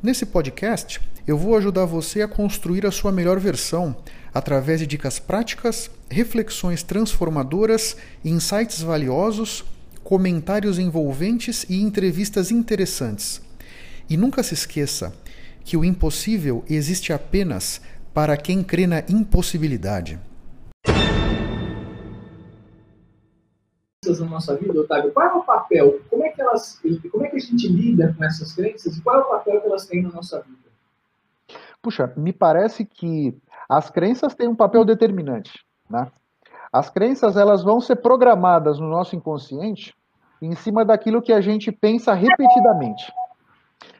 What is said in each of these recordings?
Nesse podcast, eu vou ajudar você a construir a sua melhor versão através de dicas práticas, reflexões transformadoras, insights valiosos, comentários envolventes e entrevistas interessantes. E nunca se esqueça que o impossível existe apenas para quem crê na impossibilidade. Na nossa vida, Otávio, qual é o papel? Como é que elas, como é que a gente lida com essas crenças e qual é o papel que elas têm na nossa vida? Puxa, me parece que as crenças têm um papel determinante, né? As crenças elas vão ser programadas no nosso inconsciente em cima daquilo que a gente pensa repetidamente.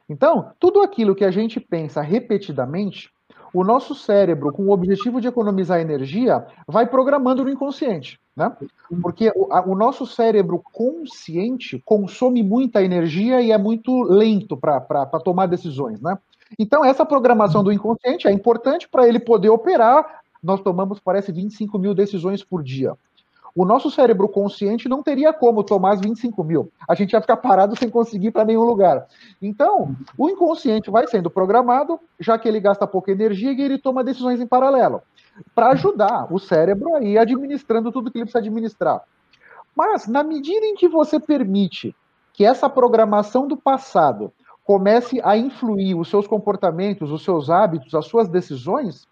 Então, tudo aquilo que a gente pensa repetidamente, o nosso cérebro, com o objetivo de economizar energia, vai programando no inconsciente. Né? Porque o, a, o nosso cérebro consciente consome muita energia e é muito lento para tomar decisões. Né? Então, essa programação do inconsciente é importante para ele poder operar. Nós tomamos, parece, 25 mil decisões por dia. O nosso cérebro consciente não teria como tomar as 25 mil. A gente ia ficar parado sem conseguir para nenhum lugar. Então, o inconsciente vai sendo programado, já que ele gasta pouca energia e ele toma decisões em paralelo, para ajudar o cérebro a ir administrando tudo que ele precisa administrar. Mas, na medida em que você permite que essa programação do passado comece a influir os seus comportamentos, os seus hábitos, as suas decisões,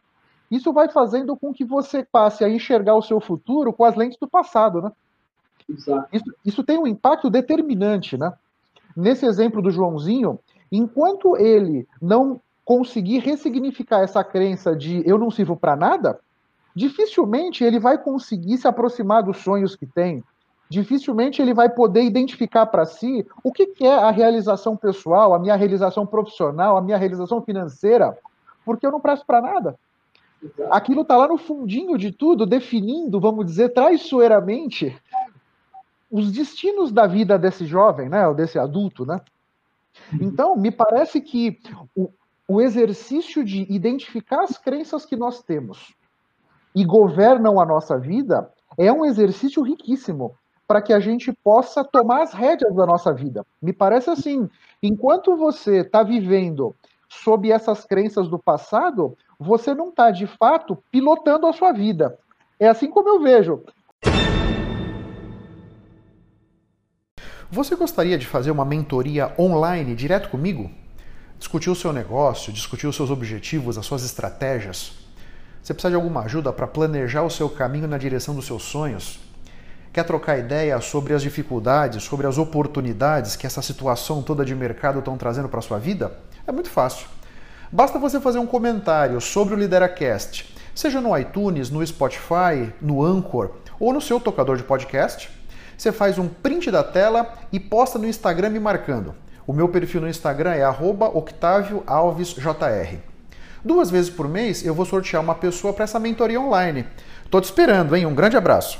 isso vai fazendo com que você passe a enxergar o seu futuro com as lentes do passado, né? Exato. Isso, isso tem um impacto determinante, né? Nesse exemplo do Joãozinho, enquanto ele não conseguir ressignificar essa crença de eu não sirvo para nada, dificilmente ele vai conseguir se aproximar dos sonhos que tem, dificilmente ele vai poder identificar para si o que, que é a realização pessoal, a minha realização profissional, a minha realização financeira, porque eu não presto para nada. Aquilo está lá no fundinho de tudo, definindo, vamos dizer, traiçoeiramente os destinos da vida desse jovem, né, ou desse adulto, né? Então, me parece que o, o exercício de identificar as crenças que nós temos e governam a nossa vida é um exercício riquíssimo para que a gente possa tomar as rédeas da nossa vida. Me parece assim, enquanto você está vivendo sob essas crenças do passado, você não está de fato pilotando a sua vida. É assim como eu vejo. Você gostaria de fazer uma mentoria online direto comigo? Discutir o seu negócio, discutir os seus objetivos, as suas estratégias? Você precisa de alguma ajuda para planejar o seu caminho na direção dos seus sonhos? Quer trocar ideia sobre as dificuldades, sobre as oportunidades que essa situação toda de mercado estão trazendo para a sua vida? É muito fácil. Basta você fazer um comentário sobre o Lideracast, seja no iTunes, no Spotify, no Anchor ou no seu tocador de podcast. Você faz um print da tela e posta no Instagram me marcando. O meu perfil no Instagram é @octavioalvesjr. Duas vezes por mês eu vou sortear uma pessoa para essa mentoria online. Tô te esperando, hein? Um grande abraço.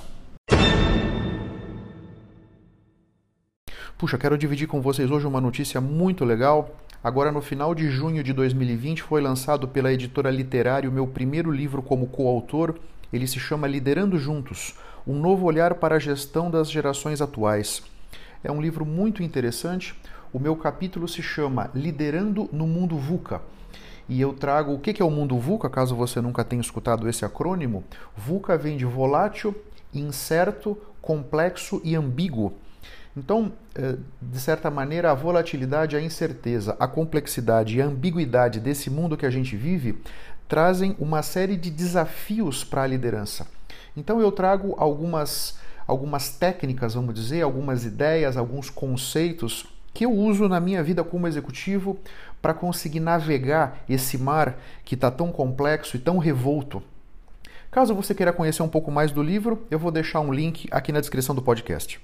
Puxa, quero dividir com vocês hoje uma notícia muito legal. Agora, no final de junho de 2020, foi lançado pela editora Literário meu primeiro livro como coautor. Ele se chama Liderando Juntos Um Novo Olhar para a Gestão das Gerações Atuais. É um livro muito interessante. O meu capítulo se chama Liderando no Mundo VUCA. E eu trago o que é o mundo VUCA, caso você nunca tenha escutado esse acrônimo. VUCA vem de volátil, incerto, complexo e ambíguo. Então, eh, de certa maneira, a volatilidade, a incerteza, a complexidade e a ambiguidade desse mundo que a gente vive trazem uma série de desafios para a liderança. Então, eu trago algumas, algumas técnicas, vamos dizer, algumas ideias, alguns conceitos que eu uso na minha vida como executivo para conseguir navegar esse mar que está tão complexo e tão revolto. Caso você queira conhecer um pouco mais do livro, eu vou deixar um link aqui na descrição do podcast.